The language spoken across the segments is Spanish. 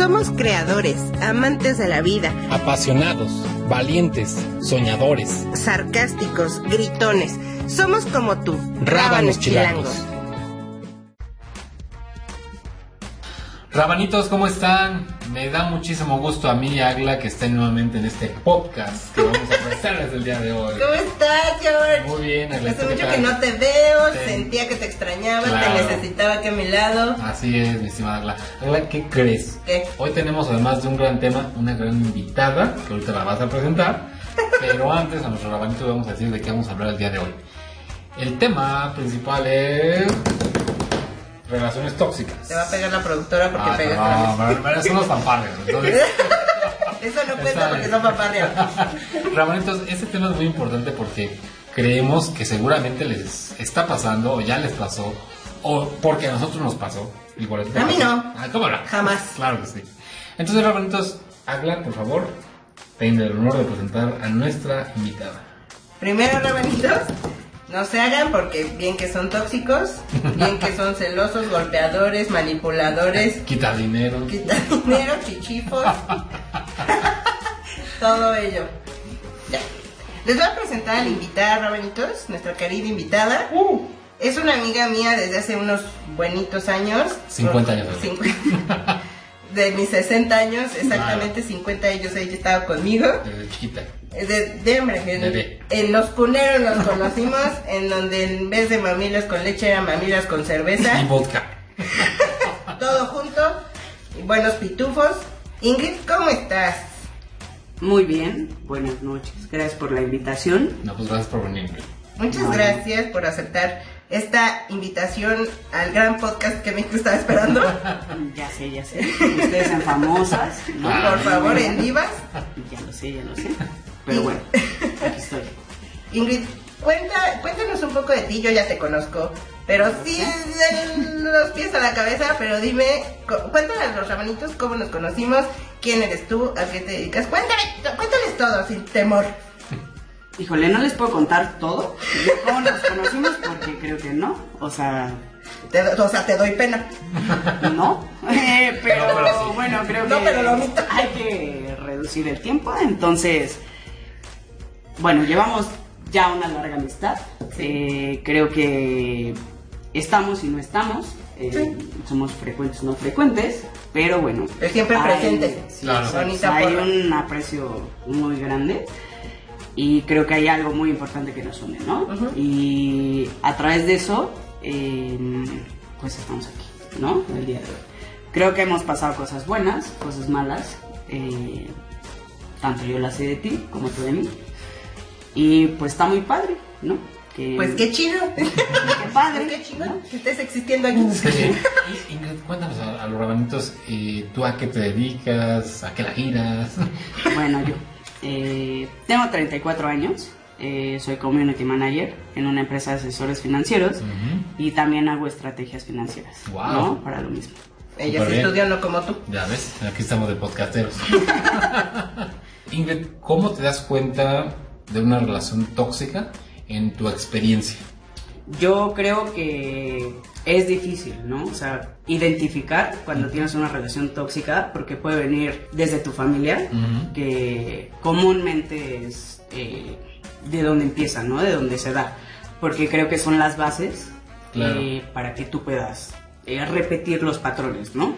Somos creadores, amantes de la vida, apasionados, valientes, soñadores, sarcásticos, gritones. Somos como tú, rábanos chilangos. Rabanitos, ¿cómo están? Me da muchísimo gusto a mí y a Agla que estén nuevamente en este podcast que vamos a presentarles el día de hoy. ¿Cómo estás, George? Muy bien, Agla. Hace ¿tú qué mucho que no te veo, Te- sentía que te extrañaba, Claro. te necesitaba aquí a mi lado. Así es, mi estimada Agla. Agla, ¿qué crees? ¿Qué? Hoy tenemos además de un gran tema, una gran invitada, que ahorita la vas a presentar. Pero antes a nuestro rabanito vamos a decir de qué vamos a hablar el día de hoy. El tema principal es relaciones tóxicas. Te va a pegar la productora porque Ah, pegas no, la pero- pero eso no es fanfarria, entonces... Eso no cuenta porque bien. son paparrias. Ramonitos, este tema es muy importante porque creemos que seguramente les está pasando o ya les pasó o porque a nosotros nos pasó. Igual A mí no. Ah, ¿Cómo no? Jamás. Claro que sí. Entonces, Ramonitos, habla, por favor. Tengo el honor de presentar a nuestra invitada. Primero, rabanitos, no se hagan porque bien que son tóxicos, bien que son celosos, golpeadores, manipuladores, Quita dinero. quitan dinero, chichifos, todo ello. Ya. Les voy a presentar a la invitada, rabanitos, nuestra querida invitada. Uh. Es una amiga mía desde hace unos buenitos años. 50 años. Cincu- De mis 60 años, exactamente 50 ellos, ella estaba conmigo. Desde chiquita. De, de hombre, en, los cuneros nos conocimos, en donde en vez de mamilas con leche eran mamilas con Y cerveza, vodka. todo junto, y buenos pitufos. Ingrid, ¿cómo estás? Muy bien, buenas noches. Gracias por la invitación. No, pues gracias por venir. Muchas gracias por aceptar esta invitación al gran podcast que México estaba esperando. Ya sé, ya sé. Ustedes son famosas, ¿no? Ah. Por favor, en Divas. Ya lo sé, ya lo sé. Pero bueno, aquí estoy. Ingrid, cuenta, cuéntanos un poco de ti, yo ya te conozco, pero sí de los pies a la cabeza, pero dime, cu- cuéntale a los ramanitos cómo nos conocimos, quién eres tú, a qué te dedicas, cuéntale, cuéntales todo sin temor. Híjole, no les puedo contar todo de cómo nos conocimos porque creo que no. O sea, Te o sea, te doy pena. no. Eh, pero No, pero sí. bueno, creo No, que pero lo hay que reducir el tiempo. Entonces, bueno, llevamos ya una larga amistad. Eh, creo que estamos y no estamos. Eh, Somos frecuentes, no frecuentes. Pero bueno. Pero siempre hay- presentes. sí, Claro. exacto. Bonita hay un aprecio muy grande. Y creo que hay algo muy importante que nos une, ¿no? Y a través de eso, eh, pues estamos aquí, ¿no? El día de hoy. Creo que hemos pasado cosas buenas, cosas malas. eh, tanto yo las sé de ti como tú de mí. Y pues está muy padre, ¿no? Que, Pues qué chido. qué padre. Qué chido ¿no? que estés existiendo aquí. Sí. Ingrid, cuéntanos a, a los rabanitos, eh, ¿tú a qué te dedicas? ¿A qué la giras? Bueno, yo eh, tengo 34 años. eh, soy community manager en una empresa de asesores financieros y también hago estrategias financieras, Wow. ¿no? Para lo mismo. Ella sí estudió no como tú. Ya ves, aquí estamos de podcasteros. Ingrid, ¿cómo te das cuenta de una relación tóxica en tu experiencia? Yo creo que es difícil, ¿no? O sea, identificar cuando tienes una relación tóxica, porque puede venir desde tu familia, que comúnmente es eh, de donde empieza, ¿no? De donde se da. Porque creo que son las bases Claro. eh, para que tú puedas eh, repetir los patrones, ¿no?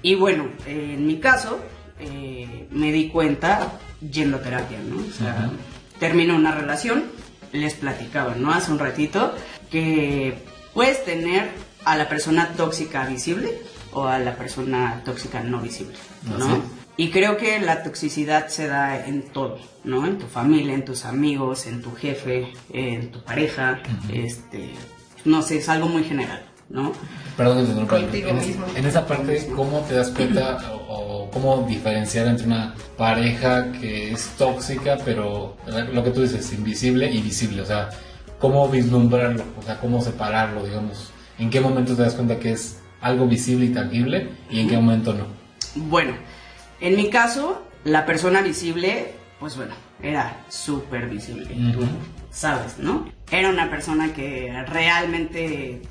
Y bueno, en mi caso, eh, me di cuenta yendo a terapia, ¿no? O sea, termino una relación, les platicaba, ¿no? Hace un ratito, que puedes tener a la persona tóxica visible o a la persona tóxica no visible. Y creo que la toxicidad se da en todo, ¿no? En tu familia, en tus amigos, en tu jefe, en tu pareja, este, no sé, es algo muy general, ¿no? Perdón, Contigo en, es- mismo. en esa parte, ¿cómo te das cuenta o, o cómo diferenciar entre una pareja que es tóxica, pero lo que tú dices, invisible y visible? O sea, ¿cómo vislumbrarlo? O sea, ¿cómo separarlo, digamos? ¿En qué momento te das cuenta que es algo visible y tangible y en qué momento no? Bueno, en mi caso, la persona visible, pues bueno, era súper visible. Tú Ujú. sabes, ¿no? Era una persona que realmente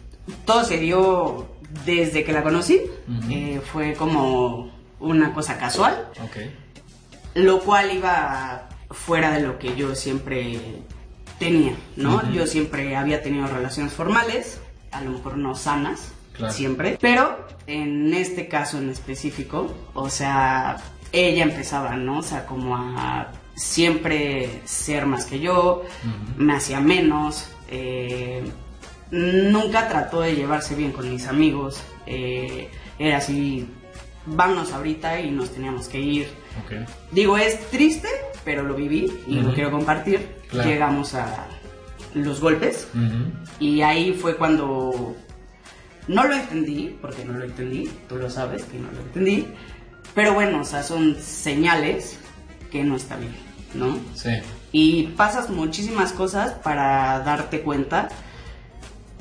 todo se dio desde que la conocí. Eh, fue como una cosa casual, Ok. lo cual iba fuera de lo que yo siempre tenía, ¿no? Yo siempre había tenido relaciones formales, a lo mejor no sanas, Claro. siempre, pero en este caso en específico, o sea, ella empezaba, ¿no? O sea, como a siempre ser más que yo, me hacía menos, eh, nunca trató de llevarse bien con mis amigos, eh, era así, vámonos ahorita y nos teníamos que ir. Ok. Digo, es triste, pero lo viví y lo quiero compartir. Claro. Llegamos a los golpes y ahí fue cuando no lo entendí, porque no lo entendí, tú lo sabes que no lo entendí, pero bueno, o sea, son señales que no está bien, ¿no? Sí. Y pasas muchísimas cosas para darte cuenta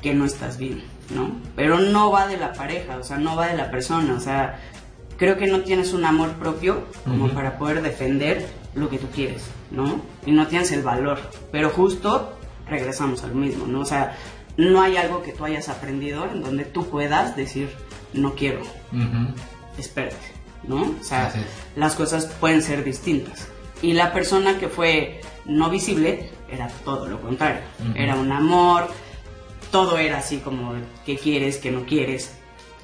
que no estás bien, ¿no? Pero no va de la pareja, o sea, no va de la persona, o sea, creo que no tienes un amor propio como para poder defender lo que tú quieres, ¿no? Y no tienes el valor, pero justo regresamos al mismo, ¿no? O sea, no hay algo que tú hayas aprendido en donde tú puedas decir, no quiero, Ujú. espérate, ¿no? O sea, las cosas pueden ser distintas. Y la persona que fue no visible era todo lo contrario. Era un amor, todo era así como que quieres, que no quieres.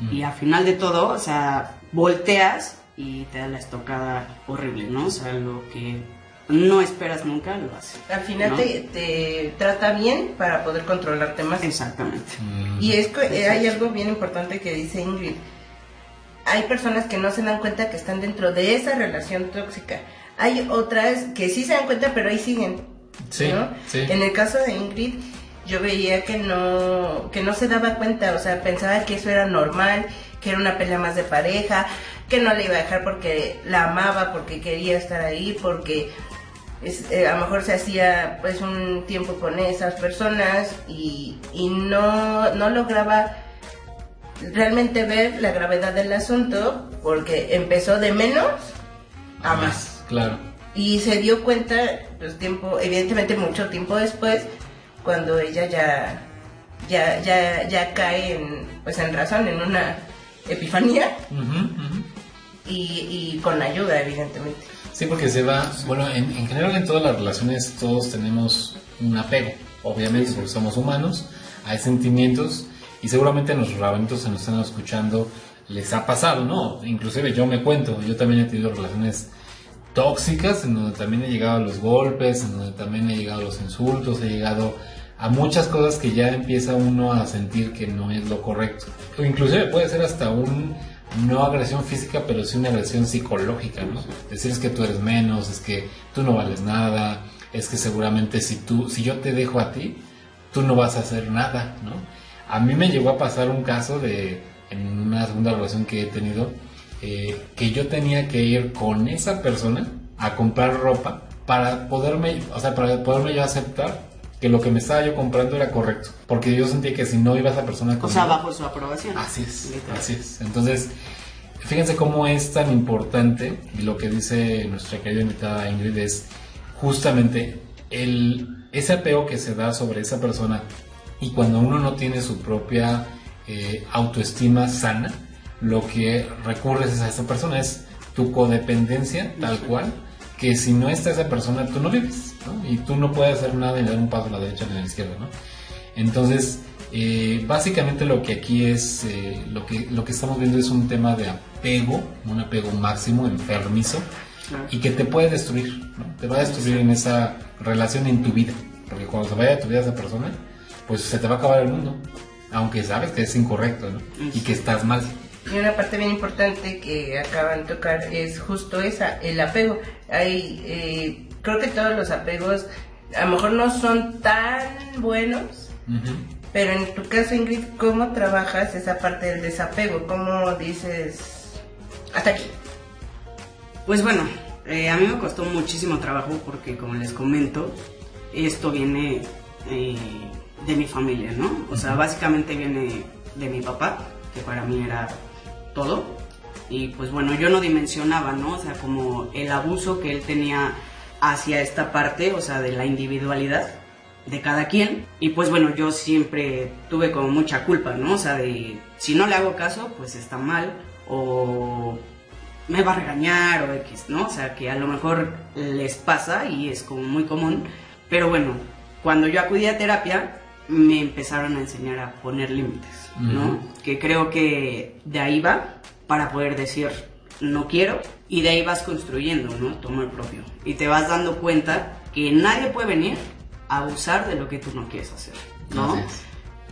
Ujú. Y al final de todo, o sea, volteas y te da la estocada horrible, ¿no? O sea, lo que no esperas nunca lo haces. Al final ¿no? te, te trata bien para poder controlarte más. Exactamente. Ujú. Y es que eh, hay algo bien importante que dice Ingrid. Hay personas que no se dan cuenta que están dentro de esa relación tóxica. Hay otras que sí se dan cuenta, pero ahí siguen. Sí, ¿no? sí. En el caso de Ingrid, yo veía que no, que no se daba cuenta, o sea, pensaba que eso era normal, que era una pelea más de pareja, que no le iba a dejar porque la amaba, porque quería estar ahí, porque es- eh, a lo mejor se hacía pues un tiempo con esas personas y, y no, no lograba realmente ver la gravedad del asunto porque empezó de menos a más. Claro. Y se dio cuenta, pues tiempo, evidentemente mucho tiempo después, cuando ella ya, ya, ya, ya cae en, pues en razón, en una epifanía Ujú, ujú. y, y con ayuda, evidentemente. Sí, porque se va, bueno, en, en general en todas las relaciones todos tenemos un apego, obviamente porque somos humanos, hay sentimientos y seguramente a nuestros rabanitos que nos están escuchando les ha pasado, ¿no? Inclusive yo me cuento, yo también he tenido relaciones tóxicas en donde también he llegado a los golpes, en donde también he llegado a los insultos, he llegado a muchas cosas que ya empieza uno a sentir que no es lo correcto. O inclusive puede ser hasta un no agresión física, pero sí una agresión psicológica, ¿no? Decir es que tú eres menos, es que tú no vales nada, es que seguramente si tú, si yo te dejo a ti, tú no vas a hacer nada, ¿no? A mí me llegó a pasar un caso de, en una segunda relación que he tenido, eh, que yo tenía que ir con esa persona a comprar ropa para poderme, o sea, para poderme yo aceptar que lo que me estaba yo comprando era correcto, porque yo sentía que si no iba esa persona O conmigo, sea, bajo su aprobación. Así es, Literal. así es. Entonces, fíjense cómo es tan importante y lo que dice nuestra querida invitada Ingrid es justamente el, ese apego que se da sobre esa persona y cuando uno no tiene su propia eh, autoestima sana, lo que recurres es a esa persona, es tu codependencia tal cual, que si no está esa persona tú no vives, ¿no? Y tú no puedes hacer nada ni dar un paso a la derecha ni a la izquierda, ¿no? Entonces, eh, básicamente lo que aquí es, eh, lo, que, lo que estamos viendo es un tema de apego, un apego máximo, enfermizo, y que te puede destruir, ¿no? Te va a destruir en esa relación en tu vida, porque cuando se vaya de tu vida esa persona, pues se te va a acabar el mundo, aunque sabes que es incorrecto, ¿no? Y que estás mal. Y una parte bien importante que acaban de tocar es justo esa, el apego. Hay, eh, creo que todos los apegos a lo mejor no son tan buenos, pero en tu caso, Ingrid, ¿cómo trabajas esa parte del desapego? ¿Cómo dices hasta aquí? Pues bueno, eh, a mí me costó muchísimo trabajo porque, como les comento, esto viene eh, de mi familia, ¿no? O sea, básicamente viene de mi papá, que para mí era todo. Y pues bueno, yo no dimensionaba, ¿no? O sea, como el abuso que él tenía hacia esta parte, o sea, de la individualidad de cada quien. Y pues bueno, yo siempre tuve como mucha culpa, ¿no? O sea, de si no le hago caso, pues está mal. O me va a regañar o X, ¿no? O sea, que a lo mejor les pasa y es como muy común. Pero bueno, cuando yo acudí a terapia, me empezaron a enseñar a poner límites, ¿no? Que creo que de ahí va para poder decir no quiero y de ahí vas construyendo, ¿no? Tu amor propio. Y te vas dando cuenta que nadie puede venir a abusar de lo que tú no quieres hacer, ¿no?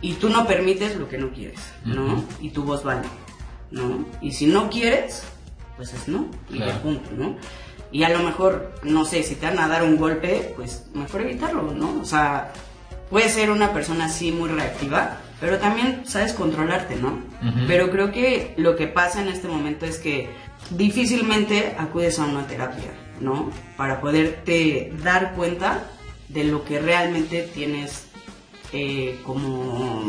Y tú no permites lo que no quieres, ¿no? Y tu voz vale, ¿no? Y si no quieres, pues es no, y Claro. ya punto, ¿no? Y a lo mejor, no sé, si te van a dar un golpe, pues mejor evitarlo, ¿no? O sea, puedes ser una persona así muy reactiva, pero también sabes controlarte, ¿no? Pero creo que lo que pasa en este momento es que difícilmente acudes a una terapia, ¿no? Para poderte dar cuenta de lo que realmente tienes eh, como,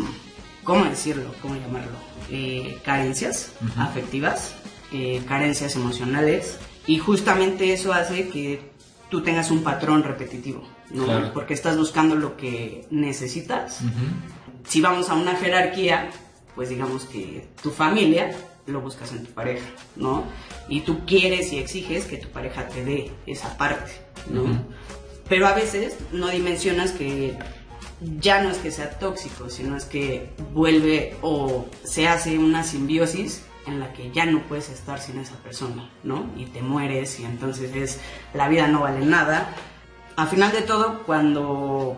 ¿cómo decirlo? ¿Cómo llamarlo? Eh, carencias afectivas, eh, carencias emocionales, y justamente eso hace que tú tengas un patrón repetitivo, ¿no? Claro. Porque estás buscando lo que necesitas. Ujú. Si vamos a una jerarquía, pues digamos que tu familia lo buscas en tu pareja, ¿no? Y tú quieres y exiges que tu pareja te dé esa parte, ¿no? Ujú. Pero a veces no dimensionas que ya no es que sea tóxico, sino es que vuelve o se hace una simbiosis en la que ya no puedes estar sin esa persona, ¿no? Y te mueres y entonces es la vida no vale nada. A final de todo, cuando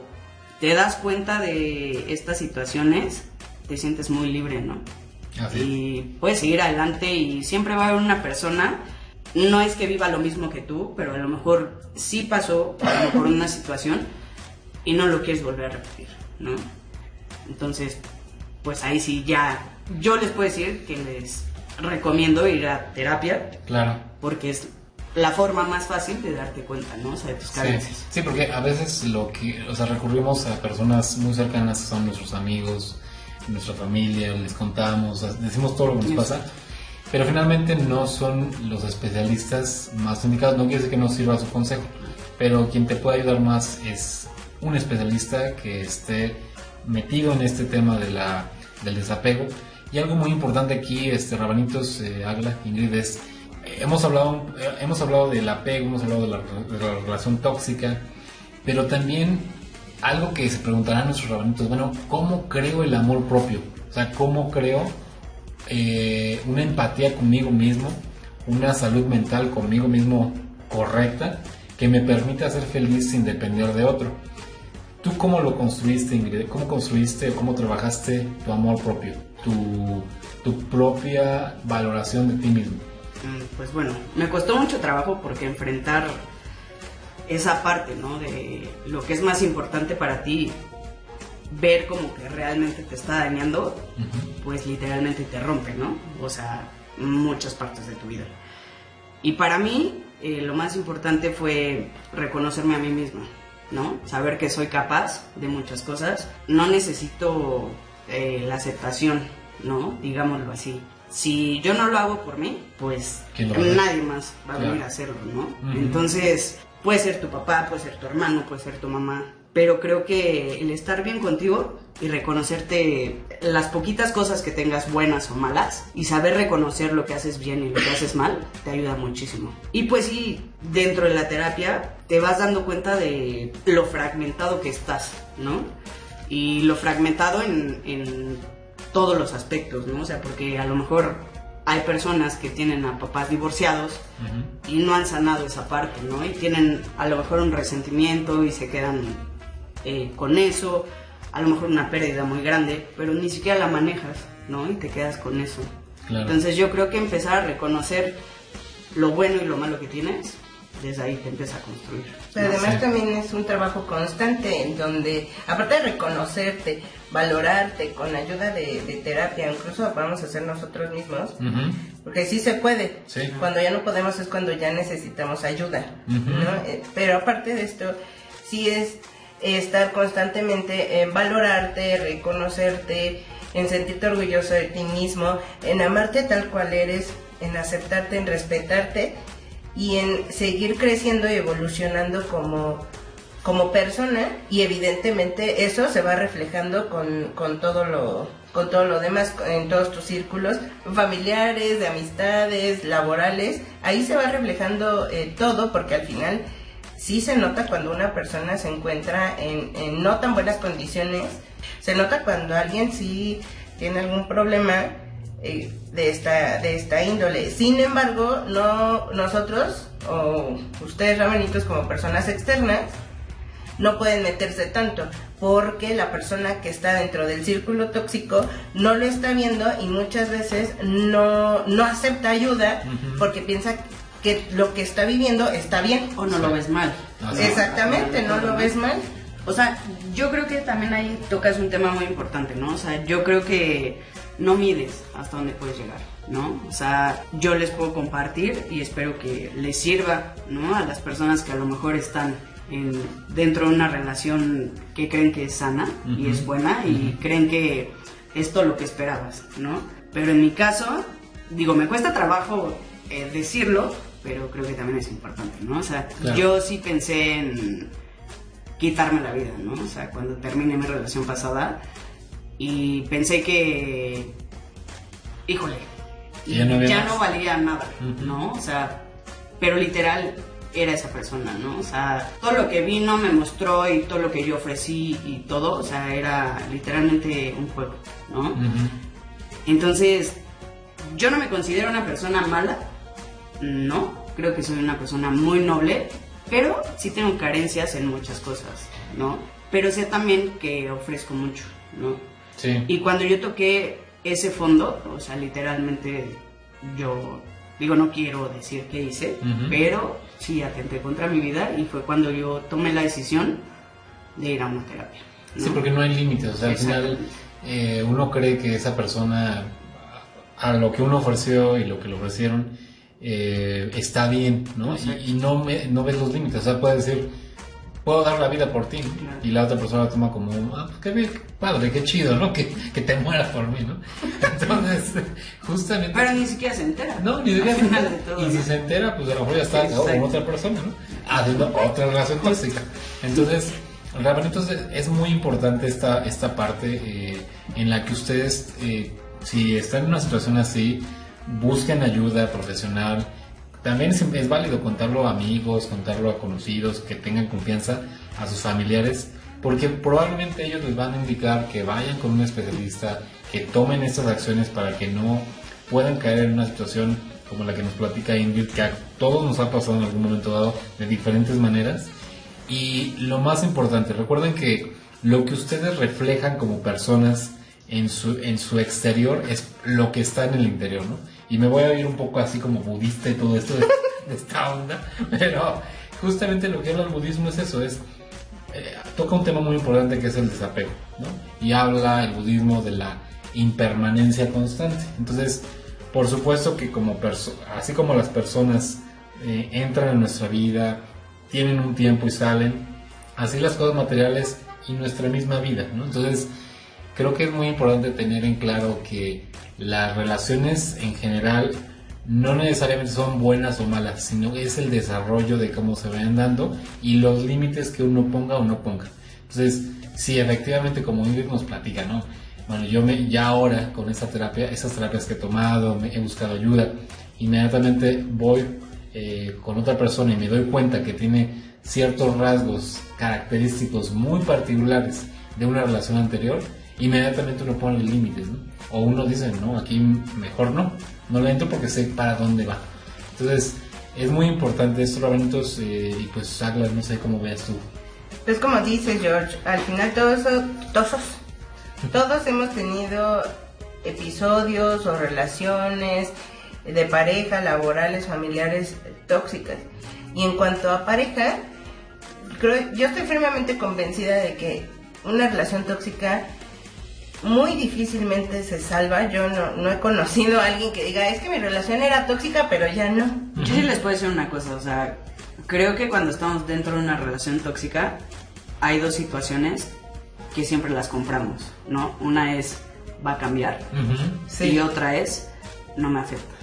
te das cuenta de estas situaciones, te sientes muy libre, ¿no? Así es. y puedes seguir adelante y siempre va a haber una persona, no es que viva lo mismo que tú, pero a lo mejor sí pasó mejor una situación y no lo quieres volver a repetir, ¿no? Entonces, pues ahí sí ya, yo les puedo decir que les recomiendo ir a terapia Claro. porque es la forma más fácil de darte cuenta, ¿no? O sea, de tus carencias. sí, porque a veces lo que, o sea, recurrimos a personas muy cercanas, que son nuestros amigos, nuestra familia, les contamos, decimos todo lo que nos pasa, pero finalmente no son los especialistas más indicados, no quiere decir que no sirva su consejo, pero quien te puede ayudar más es un especialista que esté metido en este tema de la, del desapego. Y algo muy importante aquí, este Rabanitos, eh, Agla, Ingrid, es hemos hablado, eh, hemos hablado del apego, hemos hablado de la, relación tóxica, pero también algo que se preguntarán nuestros rabanitos, bueno, ¿cómo creo el amor propio? O sea, ¿cómo creo eh, una empatía conmigo mismo, una salud mental conmigo mismo correcta, que me permita ser feliz sin depender de otro? ¿Tú cómo lo construiste, Ingrid? ¿Cómo construiste, cómo trabajaste tu amor propio, tu propia valoración de ti mismo? Mm, Pues bueno, me costó mucho trabajo porque enfrentar esa parte, ¿no? De lo que es más importante para ti, ver como que realmente te está dañando, pues literalmente te rompe, ¿no? O sea, muchas partes de tu vida. Y para mí, eh, lo más importante fue reconocerme a mí misma, ¿no? Saber que soy capaz de muchas cosas. No necesito eh, la aceptación, ¿no? Digámoslo así. Si yo no lo hago por mí, pues nadie más va a Claro. venir a hacerlo, ¿no? Entonces, puede ser tu papá, puede ser tu hermano, puede ser tu mamá, pero creo que el estar bien contigo y reconocerte las poquitas cosas que tengas buenas o malas y saber reconocer lo que haces bien y lo que haces mal te ayuda muchísimo. Y pues sí, dentro de la terapia te vas dando cuenta de lo fragmentado que estás, ¿no? Y lo fragmentado en, en todos los aspectos, ¿no? O sea, porque a lo mejor hay personas que tienen a papás divorciados y no han sanado esa parte, ¿no? Y tienen a lo mejor un resentimiento y se quedan eh, con eso, a lo mejor una pérdida muy grande, pero ni siquiera la manejas, ¿no? Y te quedas con eso. Claro. Entonces yo creo que empezar a reconocer lo bueno y lo malo que tienes, desde ahí te empieza a construir. Pero además Sí. también es un trabajo constante en donde, aparte de reconocerte, valorarte con ayuda de, de terapia, incluso lo podemos hacer nosotros mismos, porque sí se puede. Sí. Cuando ya no podemos es cuando ya necesitamos ayuda. ¿no? Eh, Pero aparte de esto, sí es estar constantemente en valorarte, reconocerte, en sentirte orgulloso de ti mismo, en amarte tal cual eres, en aceptarte, en respetarte y en seguir creciendo y evolucionando como, como persona y evidentemente eso se va reflejando con, con todo lo, con todo lo demás, en todos tus círculos familiares, de amistades, laborales, ahí se va reflejando eh, todo porque al final sí se nota cuando una persona se encuentra en, en no tan buenas condiciones, se nota cuando alguien sí tiene algún problema eh, de esta de esta índole. Sin embargo, no nosotros o ustedes ramanitos como personas externas no pueden meterse tanto porque la persona que está dentro del círculo tóxico no lo está viendo y muchas veces no, no acepta ayuda porque piensa que lo que está viviendo está bien. O no lo ves mal. Exactamente, no lo ves mal. O sea, yo creo que también ahí tocas un tema muy importante, ¿no? O sea, yo creo que no mides hasta dónde puedes llegar, ¿no? O sea, yo les puedo compartir y espero que les sirva, ¿no? A las personas que a lo mejor están en, dentro de una relación que creen que es sana y es buena y creen que es todo lo que esperabas, ¿no? Pero en mi caso, digo, me cuesta trabajo eh, decirlo, pero creo que también es importante, ¿no? O sea, Claro. yo sí pensé en quitarme la vida, ¿no? O sea, cuando terminé mi relación pasada y pensé que, híjole, ya no ya no valía nada. ¿no? O sea, pero literal era esa persona, ¿no? O sea, todo lo que vino me mostró y todo lo que yo ofrecí y todo, o sea, era literalmente un juego, ¿no? Entonces, yo no me considero una persona mala, no, creo que soy una persona muy noble, pero sí tengo carencias en muchas cosas, ¿no? Pero sé también que ofrezco mucho, ¿no? Sí. Y cuando yo toqué ese fondo, o sea, literalmente yo digo, no quiero decir qué hice, pero sí atenté contra mi vida y fue cuando yo tomé la decisión de ir a una terapia. ¿no? Sí, porque no hay límites. O sea, al final eh, uno cree que esa persona, a lo que uno ofreció y lo que le ofrecieron, eh, está bien, ¿no? Y, y no, me, no ves los límites. O sea, puedes decir, puedo dar la vida por ti. Y la otra persona lo toma como, ah, pues qué, bien, padre, qué chido, ¿no? Que, que te mueras por mí, ¿no? Entonces, justamente... Pero ni siquiera se entera. No, ni siquiera se entera. de todo, Y si se entera, pues a lo mejor ya está Exacto. con otra persona, ¿no? Haciendo otra relación tóxica. Entonces, realmente entonces, es muy importante esta, esta parte eh, en la que ustedes, eh, si están en una situación así, busquen ayuda profesional. También es, válido contarlo a amigos, contarlo a conocidos que tengan confianza, a sus familiares, porque probablemente ellos les van a indicar que vayan con un especialista, que tomen estas acciones para que no puedan caer en una situación como la que nos platica Ingrid, que a todos nos ha pasado en algún momento dado de diferentes maneras. Y lo más importante, recuerden que lo que ustedes reflejan como personas en su, en su exterior es lo que está en el interior, ¿no? Y me voy a ir un poco así como budista y todo esto de, esta onda, pero justamente lo que habla el budismo es eso, es eh, toca un tema muy importante que es el desapego. Y habla el budismo de la impermanencia constante. Entonces, por supuesto que como así como las personas eh, entran en nuestra vida, tienen un tiempo y salen, así las cosas materiales y nuestra misma vida. Entonces, creo que es muy importante tener en claro que las relaciones en general no necesariamente son buenas o malas, sino es el desarrollo de cómo se vayan dando y los límites que uno ponga o no ponga. Entonces, sí, efectivamente, como Ingrid nos platica, ¿no? Bueno, yo me, ya ahora con esta terapia, esas terapias que he tomado, he buscado ayuda, inmediatamente voy eh, con otra persona y me doy cuenta que tiene ciertos rasgos característicos muy particulares de una relación anterior, inmediatamente uno pone límites, ¿no? O uno dice, no, aquí mejor no, no le entro porque sé para dónde va. Entonces, es muy importante esto, Rabanitos, eh, y pues Agla, no sé cómo veas tú. Pues como dices George, al final todos, todos, todos hemos tenido episodios o relaciones de pareja, laborales, familiares tóxicas. Y en cuanto a pareja, creo, yo estoy firmemente convencida de que una relación tóxica muy difícilmente se salva. Yo no, no he conocido a alguien que diga, es que mi relación era tóxica, pero ya no. Yo sí les puedo decir una cosa, o sea, creo que cuando estamos dentro de una relación tóxica hay dos situaciones que siempre las compramos, ¿no? Una es va a cambiar Sí. y otra es no me afecta.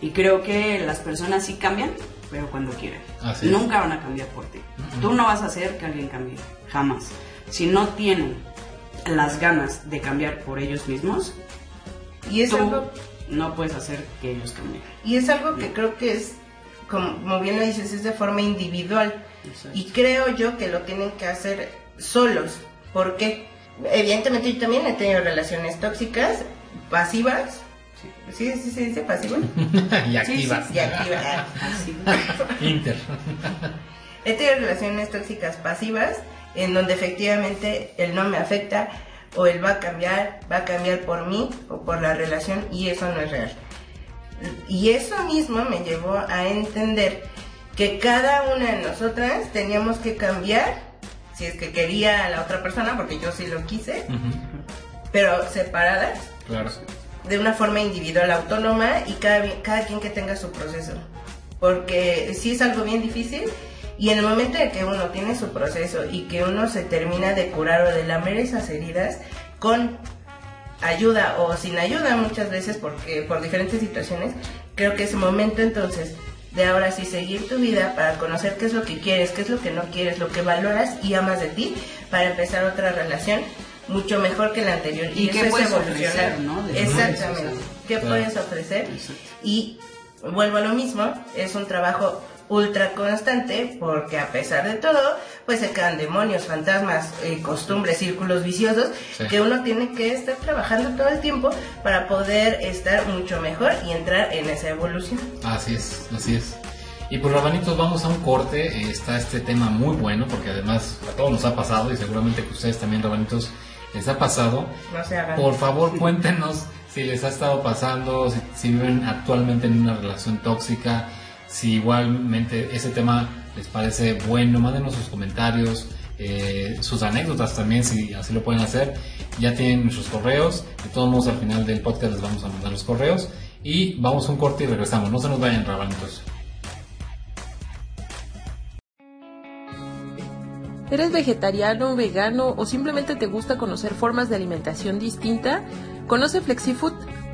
Y creo que las personas sí cambian, pero cuando quieren. Así. Nunca van a cambiar por ti. Tú no vas a hacer que alguien cambie, jamás. Si no tienen las ganas de cambiar por ellos mismos, Y es tú algo no puedes hacer que ellos cambien. Y es algo que creo que es, como, como bien lo dices, es de forma individual. Exacto. Y creo yo que lo tienen que hacer solos. ¿Por qué? Evidentemente yo también he tenido relaciones tóxicas, pasivas. Sí, sí, se dice pasiva. y activas. Y activas. Inter. He tenido relaciones tóxicas pasivas en donde efectivamente él no me afecta o él va a cambiar, va a cambiar por mí o por la relación y eso no es real. Y eso mismo me llevó a entender que cada una de nosotras teníamos que cambiar si es que quería a la otra persona, porque yo sí lo quise, Ujú, pero separadas Claro. de una forma individual, autónoma y cada, cada quien que tenga su proceso. Porque sí es algo bien difícil y en el momento en que uno tiene su proceso y que uno se termina de curar o de lamer esas heridas con ayuda o sin ayuda muchas veces porque por diferentes situaciones, creo que ese momento entonces de ahora sí seguir tu vida para conocer qué es lo que quieres, qué es lo que no quieres, lo que valoras y amas de ti para empezar otra relación mucho mejor que la anterior Y qué eso es puedes evolucionar. ofrecer, ¿no? De- Exactamente. ¿Qué Claro. puedes ofrecer? Exacto. Y vuelvo a lo mismo, es un trabajo ultra constante porque a pesar de todo, pues se quedan demonios, fantasmas, eh, costumbres, círculos viciosos Sí. que uno tiene que estar trabajando todo el tiempo para poder estar mucho mejor y entrar en esa evolución. Así es, así es. Y pues rabanitos, vamos a un corte. Está este tema muy bueno porque además a todos nos ha pasado y seguramente que ustedes también rabanitos les ha pasado. No se hagan. Por favor, cuéntenos si les ha estado pasando, si, si viven actualmente en una relación tóxica, si igualmente ese tema les parece bueno, mándenos sus comentarios, eh, sus anécdotas también, si así lo pueden hacer. Ya tienen nuestros correos, de todos modos al final del podcast les vamos a mandar los correos. Y vamos a un corte y regresamos. No se nos vayan, rabanitos. ¿Eres vegetariano, vegano o simplemente te gusta conocer formas de alimentación distinta? Conoce FlexiFood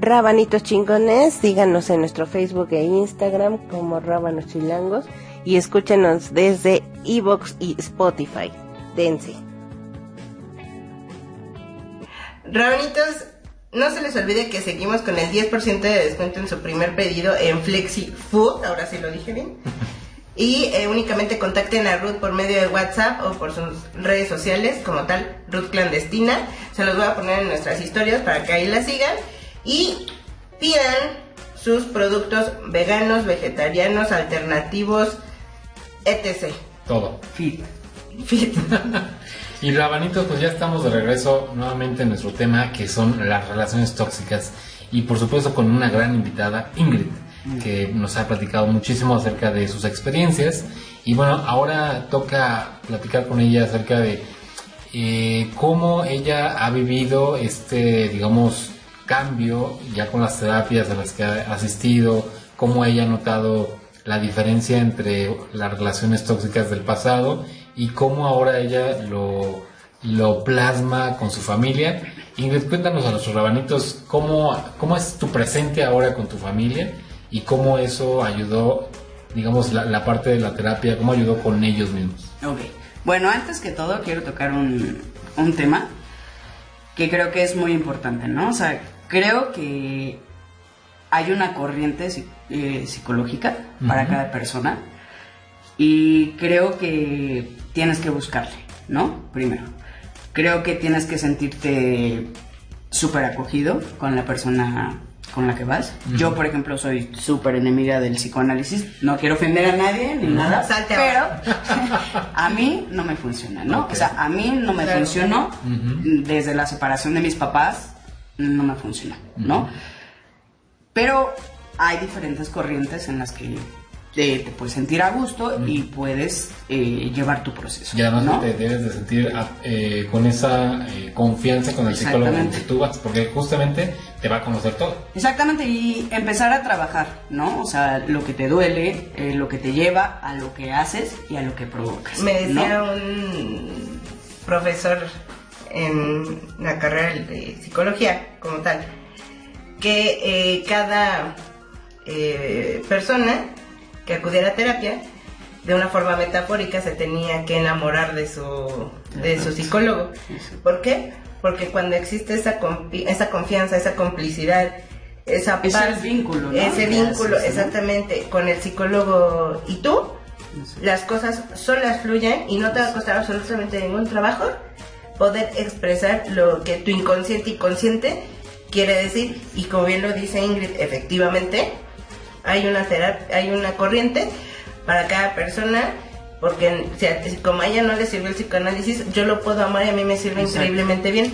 Rabanitos chingones, síganos en nuestro Facebook e Instagram como Rábanos Chilangos y escúchenos desde Evox y Spotify. Dense. Rabanitos, no se les olvide que seguimos con el 10% de descuento en su primer pedido en Flexi Food, ahora sí lo dije bien. Y eh, únicamente contacten a Ruth por medio de WhatsApp o por sus redes sociales, como tal, Ruth Clandestina. Se los voy a poner en nuestras historias para que ahí la sigan. Y pidan sus productos veganos, vegetarianos, alternativos, etc. Todo. Fit. Fit. Y rabanitos, pues ya estamos de regreso nuevamente en nuestro tema que son las relaciones tóxicas. Y por supuesto con una gran invitada, Ingrid, que nos ha platicado muchísimo acerca de sus experiencias. Y bueno, ahora toca platicar con ella acerca de eh, cómo ella ha vivido este, digamos, cambio ya con las terapias a las que ha asistido, cómo ella ha notado la diferencia entre las relaciones tóxicas del pasado y cómo ahora ella lo, lo plasma con su familia. Ingrid, cuéntanos a nuestros rabanitos cómo, cómo es tu presente ahora con tu familia y cómo eso ayudó, digamos, la, la parte de la terapia, cómo ayudó con ellos mismos. Ok. Bueno, antes que todo quiero tocar un, un tema que creo que es muy importante, ¿no? O sea, creo que hay una corriente eh, psicológica para cada persona y creo que tienes que buscarle, ¿no? Primero. Creo que tienes que sentirte súper acogido con la persona con la que vas. Yo, por ejemplo, soy súper enemiga del psicoanálisis. No quiero ofender a nadie ni nada, Salte pero a mí no me funciona, ¿no? O sea, a mí no me Claro. funcionó desde la separación de mis papás, no me funcionó, ¿no? Pero hay diferentes corrientes en las que te, te puedes sentir a gusto y puedes eh, llevar tu proceso. Y además ¿no? te debes de sentir ah, eh, con esa eh, confianza con el psicólogo Exactamente. que tú vas, porque justamente te va a conocer todo. Exactamente, y empezar a trabajar, ¿no? O sea, lo que te duele, eh, lo que te lleva a lo que haces y a lo que provocas. Me decía ¿no? un profesor en la carrera de psicología como tal, que eh, cada eh, persona que acudiera a terapia, de una forma metafórica, se tenía que enamorar de su, de su psicólogo. ¿Por qué? Porque cuando existe esa, confi- esa confianza, esa complicidad, esa Es paz, el vínculo, ¿no? ese vínculo, exactamente, con el psicólogo y tú, las cosas solas fluyen y no te va a costar absolutamente ningún trabajo poder expresar lo que tu inconsciente y consciente quiere decir y como bien lo dice Ingrid, efectivamente hay una terapia, hay una corriente para cada persona porque si a- si como a ella no le sirve el psicoanálisis, yo lo puedo amar y a mí me sirve Exacto. increíblemente bien.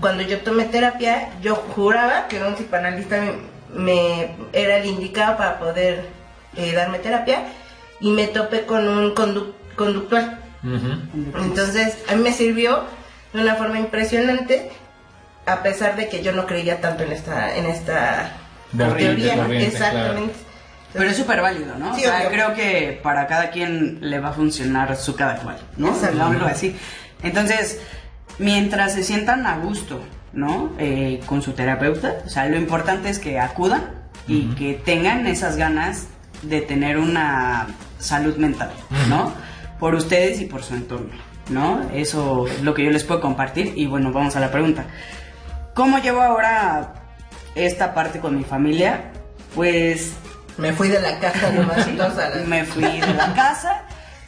Cuando yo tomé terapia, yo juraba que un psicoanalista me, me- era el indicado para poder eh, darme terapia y me topé con un condu- conductual. Entonces, a mí me sirvió de una forma impresionante, a pesar de que yo no creía tanto en esta, en esta Corriente, teoría. corriente, Exactamente. Pero es súper válido, ¿no? Sí, o sea, obvio. creo que para cada quien le va a funcionar su cada cual, ¿no? Así. Entonces, mientras se sientan a gusto, ¿no? Eh, con su terapeuta, o sea, lo importante es que acudan y que tengan esas ganas de tener una salud mental, ¿no? Por ustedes y por su entorno, ¿no? Eso es lo que yo les puedo compartir y bueno, vamos a la pregunta. ¿Cómo llevo ahora esta parte con mi familia? Pues Me fui de la casa nomás me fui de la casa,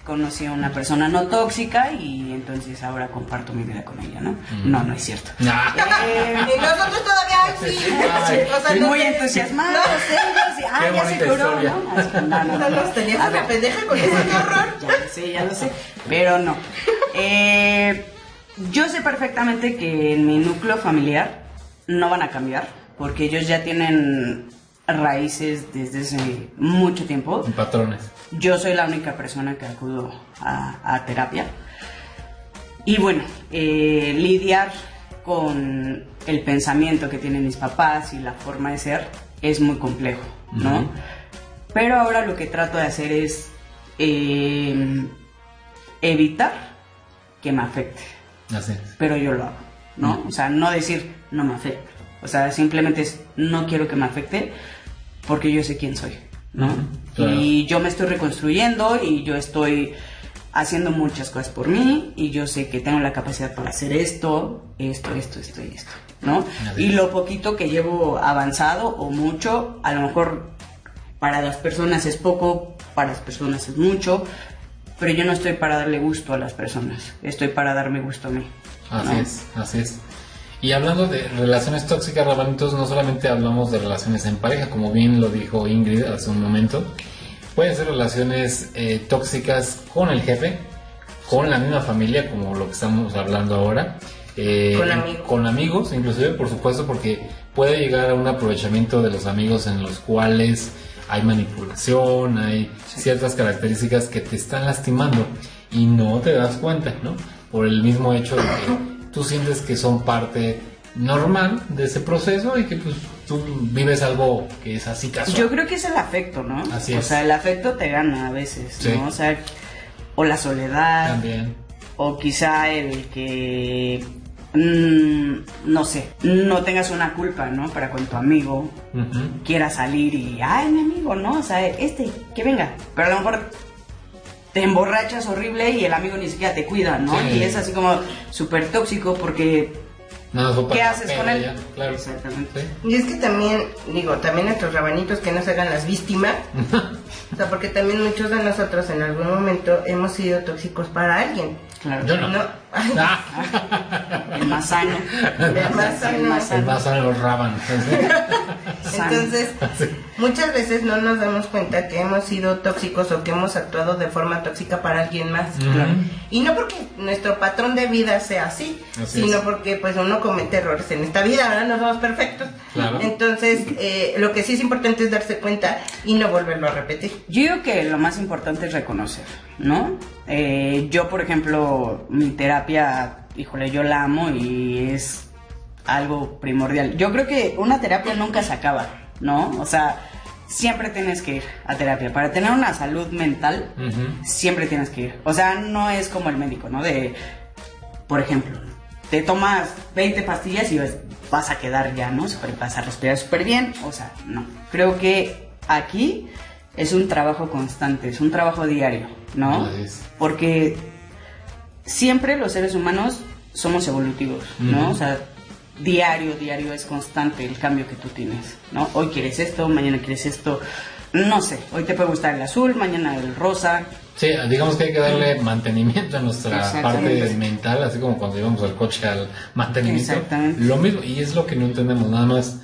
conocí a una persona no tóxica y entonces ahora comparto mi vida con ella, ¿no? No, no es cierto. Nah. Eh, Y nosotros todavía, sí. Ay, O sea, no muy entusiasmados, ellos, y, ah, Qué ya se curó, historia. ¿no? Así no, no, No no. nos tenías A ver. pendeja con ese horror. Ya lo sé, ya lo sé. Pero no. Eh, yo sé perfectamente que en mi núcleo familiar no van a cambiar, porque ellos ya tienen raíces desde hace mucho tiempo. Patrones. Yo soy la única persona que acudo a, a terapia. Y bueno, eh, lidiar con el pensamiento que tienen mis papás y la forma de ser es muy complejo, ¿no? Pero ahora lo que trato de hacer es eh, evitar que me afecte, Así es. pero yo lo hago, ¿no? O sea, no decir no me afecta. O sea, simplemente es no quiero que me afecte porque yo sé quién soy, ¿no? Claro. Y yo me estoy reconstruyendo y yo estoy haciendo muchas cosas por mí y yo sé que tengo la capacidad para hacer esto, esto, esto, esto y esto, ¿no? Y lo poquito que llevo avanzado o mucho, a lo mejor para las personas es poco, para las personas es mucho, pero yo no estoy para darle gusto a las personas, estoy para darme gusto a mí. Así ¿no? es, así es. Y hablando de relaciones tóxicas, Rabanitos, no solamente hablamos de relaciones en pareja, como bien lo dijo Ingrid hace un momento. Pueden ser relaciones eh, tóxicas con el jefe, con la misma familia, como lo que estamos hablando ahora. eh, Con amigos. Con amigos, inclusive, por supuesto, porque puede llegar a un aprovechamiento de los amigos en los cuales hay manipulación, hay ciertas características que te están lastimando y no te das cuenta, ¿no? Por el mismo hecho de que tú sientes que son parte normal de ese proceso y que pues tú vives algo que es así casual. Yo creo que es el afecto, ¿no? Así O es. sea, el afecto te gana a veces, Sí. ¿no? O sea, o la soledad, También. o quizá el que, mm, no sé, no tengas una culpa, ¿no? Para con tu amigo quiera salir y, ay, mi amigo, ¿no? O sea, este, que venga. Pero a lo mejor te emborrachas horrible y el amigo ni siquiera te cuida, ¿no? Sí. Y es así como súper tóxico porque, fue ¿qué haces con él? ya, Claro. Exactamente. Sí. Y es que también, digo, también nuestros rabanitos que no se hagan las víctimas. o sea, porque también muchos de nosotros en algún momento hemos sido tóxicos para alguien. Claro. Yo no. No. Ah, El más sano. El más sano. El más el sano. más sano los raban. Sano. Entonces, Muchas veces no nos damos cuenta que hemos sido tóxicos o que hemos actuado de forma tóxica para alguien más. Y no porque nuestro patrón de vida sea así, Así sino es. porque pues uno comete errores en esta vida, ¿verdad? No somos perfectos. Claro. Entonces, eh, lo que sí es importante es darse cuenta y no volverlo a repetir. Yo digo que lo más importante es reconocer, ¿no? Eh, yo, por ejemplo, mi terapia, híjole, yo la amo y es algo primordial. Yo creo que una terapia nunca se acaba, ¿no? O sea, siempre tienes que ir a terapia. Para tener una salud mental, siempre tienes que ir. O sea, no es como el médico, ¿no? De, por ejemplo, te tomas 20 pastillas y vas- vas a quedar ya, ¿no? Super- vas a respirar súper bien. O sea, no. Creo que aquí es un trabajo constante, es un trabajo diario, ¿no? Porque siempre los seres humanos somos evolutivos, ¿no? O sea, diario, diario es constante el cambio que tú tienes, ¿no? Hoy quieres esto, mañana quieres esto, no sé, hoy te puede gustar el azul, mañana el rosa, Sí, digamos que hay que darle mantenimiento a nuestra parte mental, así como cuando llevamos al coche al mantenimiento. Exactamente. Lo mismo, y es lo que no entendemos, nada más.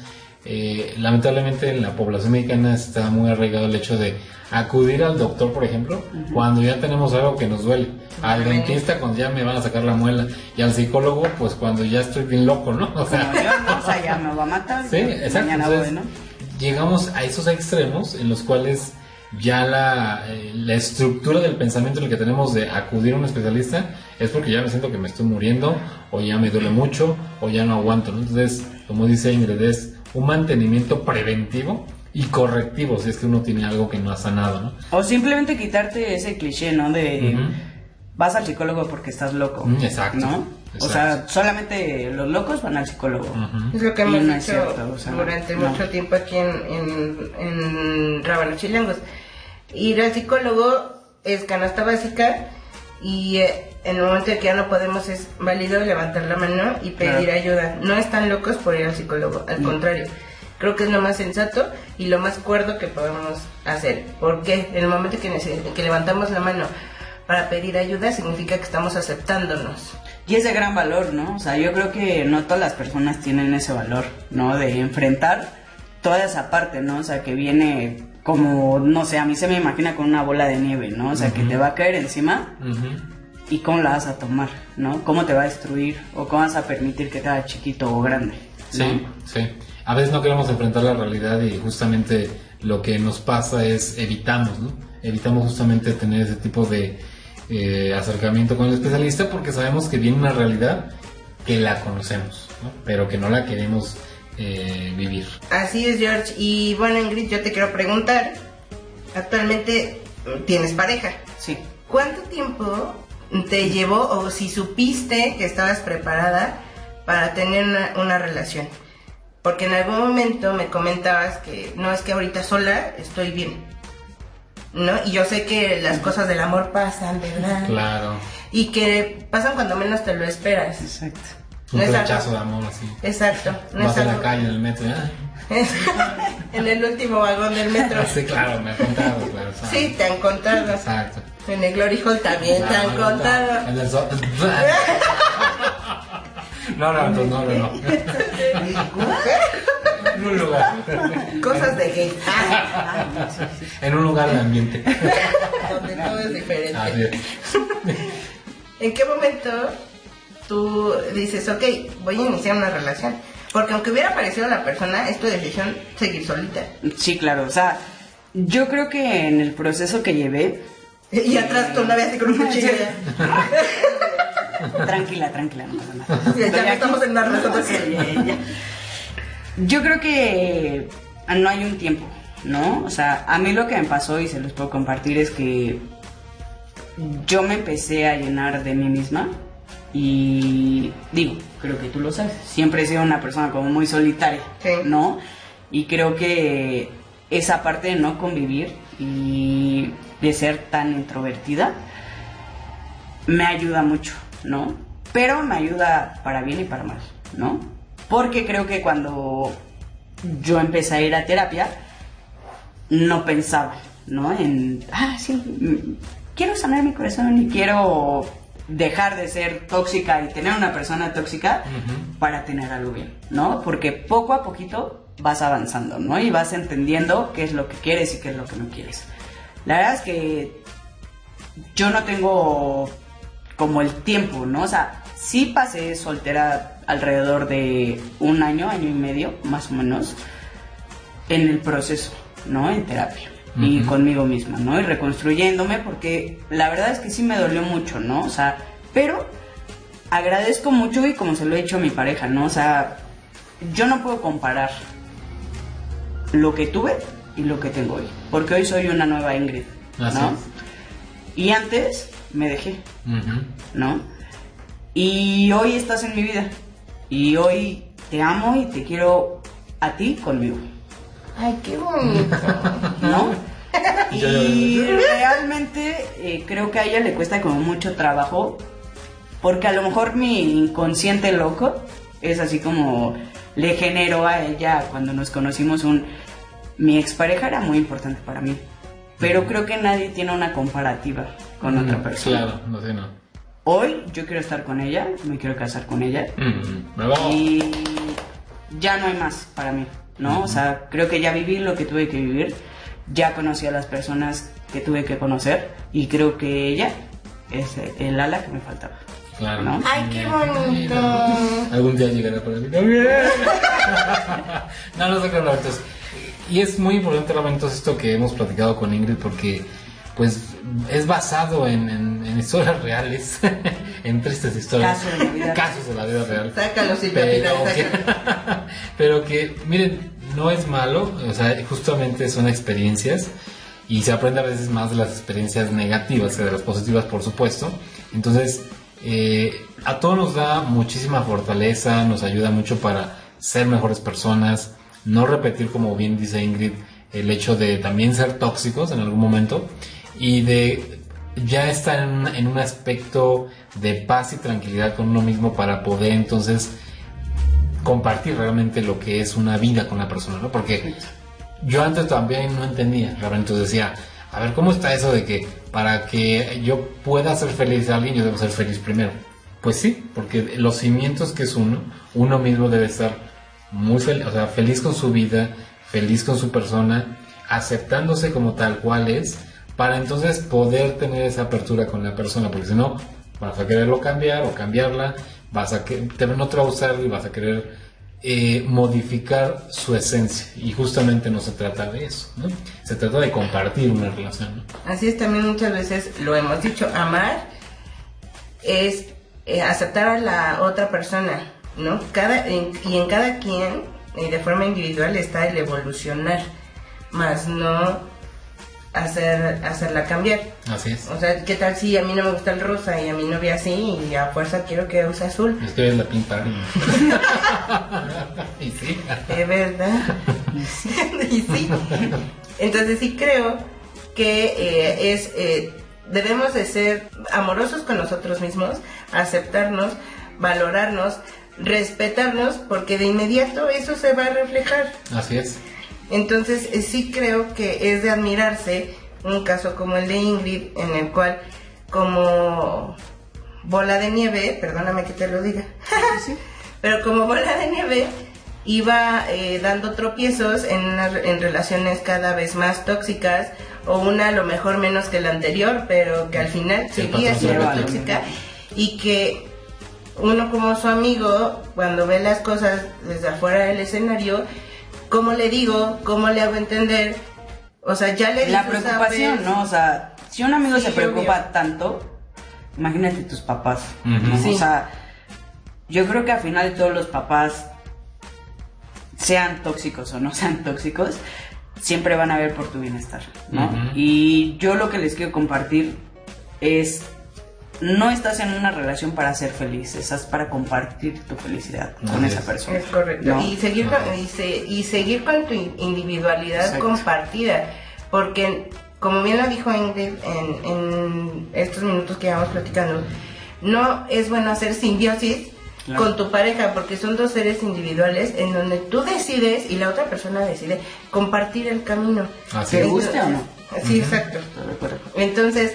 eh, lamentablemente en la población mexicana está muy arraigado el hecho de acudir al doctor, por ejemplo, cuando ya tenemos algo que nos duele. Al dentista cuando ya me van a sacar la muela. Y al psicólogo, pues cuando ya estoy bien loco, ¿no? O sea, como yo, ¿no? O sea, ya me va a matar, Sí, exacto. mañana Entonces, voy, ¿no? Llegamos a esos extremos en los cuales ya la, eh, la estructura del pensamiento en el que tenemos de acudir a un especialista es porque ya me siento que me estoy muriendo, o ya me duele mucho, o ya no aguanto. ¿no? Entonces, como dice Ingrid, es un mantenimiento preventivo y correctivo si es que uno tiene algo que no ha sanado. ¿no? O simplemente quitarte ese cliché, ¿no? De vas al psicólogo porque estás loco. Mm, exacto, ¿No? O sea, solamente los locos van al psicólogo. Es lo que hemos no hecho es cierto, o sea, durante no. mucho tiempo aquí en, en, en Rábanos Chilangos. Ir al psicólogo es canasta básica y eh, en el momento en que ya no podemos es válido levantar la mano y pedir Claro. ayuda. No están locos por ir al psicólogo, al contrario. Creo que es lo más sensato y lo más cuerdo que podemos hacer. Porque en el momento que levantamos la mano para pedir ayuda significa que estamos aceptándonos. Y es de gran valor, ¿no? O sea, yo creo que no todas las personas tienen ese valor, ¿no? De enfrentar toda esa parte, ¿no? O sea, que viene como, no sé, a mí se me imagina con una bola de nieve, ¿no? O sea, que te va a caer encima y cómo la vas a tomar, ¿no? Cómo te va a destruir o cómo vas a permitir que te haga chiquito o grande. ¿no? Sí, sí. A veces no queremos enfrentar la realidad y justamente lo que nos pasa es evitamos, ¿no? Evitamos justamente tener ese tipo de eh, acercamiento con el especialista porque sabemos que viene una realidad que la conocemos, ¿no? Pero que no la queremos eh, vivir. Así es, George. Y bueno, Ingrid, yo te quiero preguntar, actualmente mm, tienes pareja. Sí. ¿Cuánto tiempo te llevó o si supiste que estabas preparada para tener una, una relación? Porque en algún momento me comentabas que no es que ahorita sola estoy bien. ¿No? Y yo sé que las cosas del amor pasan, ¿verdad? Claro. Y que pasan cuando menos te lo esperas. Exacto. Un No rechazo de amor así. Exacto. No Vas en la calle, en el metro. ah, en el último vagón del metro. sí, claro, me ha contado, claro. ¿sabes? Sí, te han contado. Exacto. En el Glory Hall también te han contado. En el so- No, no, no, no, no, no. En un lugar. Cosas de gay. En un lugar de ambiente. donde todo es diferente. Así es. ¿En qué momento tú dices, ok, voy a iniciar una relación? Porque aunque hubiera aparecido la persona, es tu decisión seguir solita. Sí, claro. O sea, yo creo que en el proceso que llevé, Y atrás tu novia así con un cuchillo ya. Tranquila, tranquila, no pasa nada. Ya, no estamos en nada nosotros. Yo creo que no hay un tiempo, ¿no? O sea, a mí lo que me pasó y se los puedo compartir es que yo me empecé a llenar de mí misma y digo, creo que tú lo sabes, siempre he sido una persona como muy solitaria, Sí. ¿no? Y creo que esa parte de no convivir y de ser tan introvertida me ayuda mucho, ¿no? Pero me ayuda para bien y para mal, ¿no? Porque creo que cuando yo empecé a ir a terapia, no pensaba, ¿no? En, ah, sí, mm, quiero sanar mi corazón y quiero dejar de ser tóxica y tener una persona tóxica para tener algo bien, ¿no? Porque poco a poquito vas avanzando, ¿no? Y vas entendiendo qué es lo que quieres y qué es lo que no quieres. La verdad es que yo no tengo como el tiempo, ¿no? O sea, sí pasé soltera alrededor de un año, año y medio, más o menos, en el proceso, ¿no? En terapia. Y conmigo misma, ¿no? Y reconstruyéndome, porque la verdad es que sí me dolió mucho, ¿no? O sea, pero agradezco mucho y como se lo he dicho a mi pareja, ¿no? O sea, yo no puedo comparar lo que tuve y lo que tengo hoy, porque hoy soy una nueva Ingrid, Así ¿no? es. Y antes me dejé. ¿no? Y hoy estás en mi vida. Y hoy te amo y te quiero a ti conmigo, Ay, qué bonito. ¿no? Y realmente eh, creo que a ella le cuesta como mucho trabajo, porque a lo mejor mi inconsciente loco es así como le generó a ella cuando nos conocimos un... Mi expareja era muy importante para mí, pero creo que nadie tiene una comparativa con otra persona. Claro, no sé, no. Hoy yo quiero estar con ella, me quiero casar con ella Mm, bravo. y ya no hay más para mí, ¿no? O sea, creo que ya viví lo que tuve que vivir, ya conocí a las personas que tuve que conocer y creo que ella es el ala que me faltaba. Claro. ¿no? Ay, qué bonito. Algún día llegará para mí también. no, no sé qué hablar. Entonces, y es muy importante realmente esto que hemos platicado con Ingrid porque pues es basado en, en- en historias reales, en tristes historias. Casos de la vida. Casos de la vida real. Sácalo, Silvia Pero que, pero que, miren, no es malo, o sea, justamente son experiencias y se aprende a veces más de las experiencias negativas que de las positivas, por supuesto. Entonces, eh, a todos nos da muchísima fortaleza, nos ayuda mucho para ser mejores personas, no repetir, como bien dice Ingrid, el hecho de también ser tóxicos en algún momento y de ya estar en un, aspecto de paz y tranquilidad con uno mismo para poder entonces compartir realmente lo que es una vida con la persona, ¿no? Porque yo antes también no entendía, realmente decía, a ver, ¿cómo está eso de que para que yo pueda ser feliz a alguien, yo debo ser feliz primero? Pues sí, porque los cimientos que es uno, uno mismo debe estar muy feliz, o sea, feliz con su vida, feliz con su persona, aceptándose como tal cual es, para entonces poder tener esa apertura con la persona, porque si no, vas a quererlo cambiar o cambiarla, vas a que no te y vas a querer eh, modificar su esencia. Y justamente no se trata de eso, ¿no? Se trata de compartir una relación, ¿no? Así es, también muchas veces lo hemos dicho, amar es eh, aceptar a la otra persona, ¿no? Cada, y en cada quien, eh, de forma individual, está el evolucionar, más no hacer, hacerla cambiar. Así es. O sea, ¿qué tal si a mí no me gusta el rosa y a mi novia sí y a fuerza quiero que use azul? Es que es la pinta. y sí. De verdad. y sí. Entonces sí creo que eh, es eh, debemos de ser amorosos con nosotros mismos, aceptarnos, valorarnos, respetarnos, porque de inmediato eso se va a reflejar. Así es. Entonces eh, sí creo que es de admirarse un caso como el de Ingrid, en el cual como bola de nieve, perdóname que te lo diga, pero como bola de nieve iba eh, dando tropiezos en, una- en relaciones cada vez más tóxicas o una a lo mejor menos que la anterior, pero que al final Sí, seguía siendo tóxica y que uno como su amigo, cuando ve las cosas desde afuera del escenario, ¿cómo le digo? ¿Cómo le hago entender? O sea, ya le La preocupación, ¿sabes? ¿no? O sea, si un amigo Sí, se preocupa obvio. tanto, imagínate tus papás. Ujú. ¿no? Sí. O sea, yo creo que al final todos los papás, sean tóxicos o no sean tóxicos, siempre van a ver por tu bienestar, ¿no? Y yo lo que les quiero compartir es, no estás en una relación para ser feliz, estás para compartir tu felicidad con esa es. persona. Es correcto. ¿no? Y, seguir con, y, se- y seguir con tu in- individualidad Exacto. compartida. Porque, como bien lo dijo Ingrid en, en estos minutos que llevamos platicando, no es bueno hacer simbiosis Claro. con tu pareja porque son dos seres individuales en donde tú decides y la otra persona decide compartir el camino. Así ¿Te guste o no? Sí, exacto. Entonces,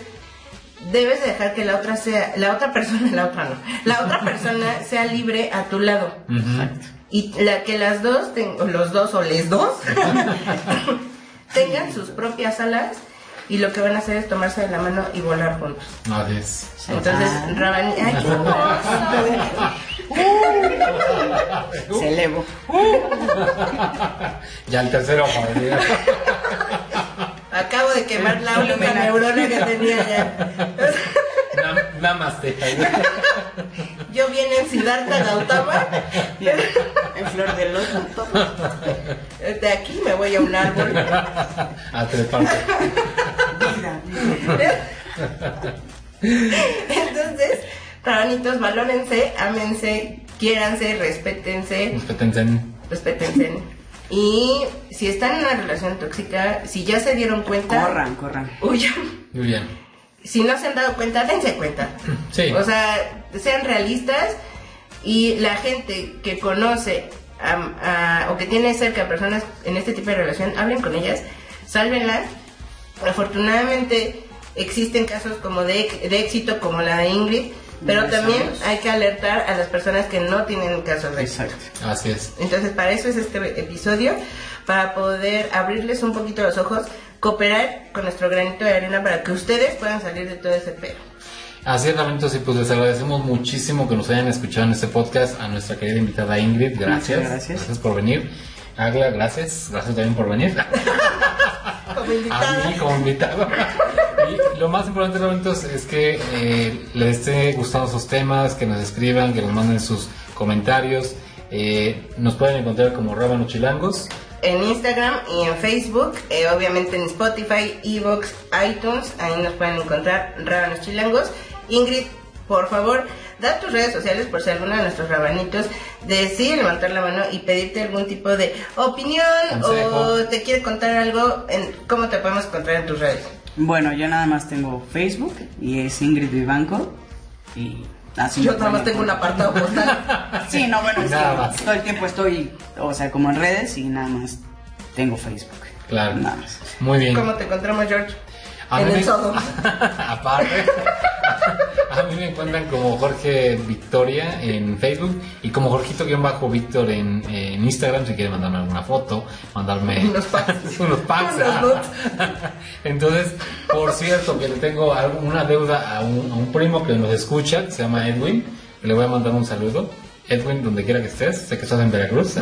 debes de dejar que la otra sea, la otra persona, la otra no, la otra persona sea libre a tu lado. Y la que las dos, ten- o los dos o les dos, tengan sus propias alas y lo que van a hacer es tomarse de la mano y volar juntos. Así es. Entonces, Ah. Rabani, ay, qué hermoso. Se elevo. Ya el tercero, joder. Acabo de quemar la única neurona que tenía ya. Na- Namaste. Yo vine en Siddhartha Gautama, En flor de loto. de aquí me voy a un árbol. A treparte. Vida. Entonces, rabanitos, valórense, ámense, quiéranse, respétense, Respétense. respétense. Y si están en una relación tóxica, si ya se dieron cuenta, Corran, corran. huyan. Muy bien. Si no se han dado cuenta, dense cuenta. Sí. O sea, sean realistas y la gente que conoce a- a- o que tiene cerca a personas en este tipo de relación, hablen con ellas, sálvenlas. Afortunadamente existen casos como de, de éxito como la de Ingrid, pero Gracias también hay que alertar a las personas que no tienen casos de éxito. Exacto. Así es. Entonces, para eso es este episodio, para poder abrirles un poquito los ojos, cooperar con nuestro granito de arena para que ustedes puedan salir de todo ese pedo. Así es, Lamento, y pues les agradecemos muchísimo que nos hayan escuchado en este podcast. A nuestra querida invitada Ingrid, gracias. Muchas gracias. por venir. Agla, gracias. Gracias también por venir. Como A invitada. mí como invitado. Y lo más importante, Lamentos, es que eh, les esté gustando sus temas, que nos escriban, que nos manden sus comentarios. Eh, nos pueden encontrar como Rábanos Chilangos. en Instagram y en Facebook, eh, obviamente en Spotify, Evox, iTunes, ahí nos pueden encontrar Rábanos Chilangos. Ingrid, por favor, da tus redes sociales por si alguno de nuestros rabanitos decide levantar la mano y pedirte algún tipo de opinión Consejo. o te quiere contar algo, en, ¿cómo te podemos encontrar en tus redes? Bueno, yo nada más tengo Facebook y es Ingrid Vivanco. Y así Yo nada más tengo un apartado postal. Sí, no, bueno, Nada más. todo el tiempo estoy, o sea, como en redes y nada más tengo Facebook. Claro. Nada más. Muy bien. ¿Cómo te encontramos, George? A en mí el me-. Aparte, encuentran como Jorge Victoria en Facebook y como Jorgito-Víctor en, en Instagram si quieren mandarme alguna foto, mandarme Unos packs. unos. Entonces, por cierto, que le tengo una deuda a un, a un primo que nos escucha, que se llama Edwin, que le voy a mandar un saludo. Edwin, donde quiera que estés, sé que estás en Veracruz.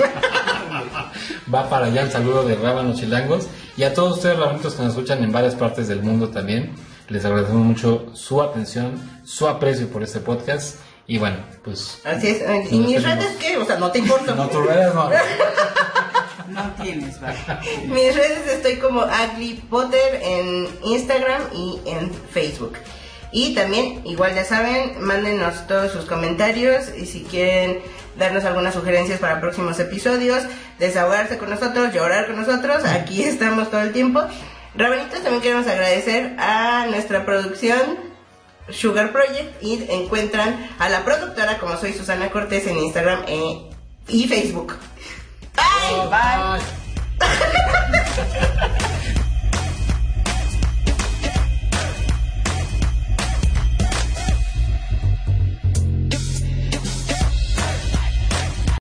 Va para allá el saludo de Rábanos Chilangos. Y a todos ustedes, rabanitos que nos escuchan en varias partes del mundo también, les agradecemos mucho su atención, su aprecio por este podcast. Y bueno, pues. Así es. ¿Y mis tenemos. redes qué? O sea, no te importa. No, tus redes no. No tienes, vale. Mis redes estoy como Agli Potter en Instagram y en Facebook. Y también, igual ya saben, mándenos todos sus comentarios y si quieren darnos algunas sugerencias para próximos episodios, desahogarse con nosotros, llorar con nosotros, aquí estamos todo el tiempo. Rabanitos, también queremos agradecer a nuestra producción Sugar Project y encuentran a la productora como soy Susana Cortés en Instagram e- y Facebook. ¡Bye! Bye.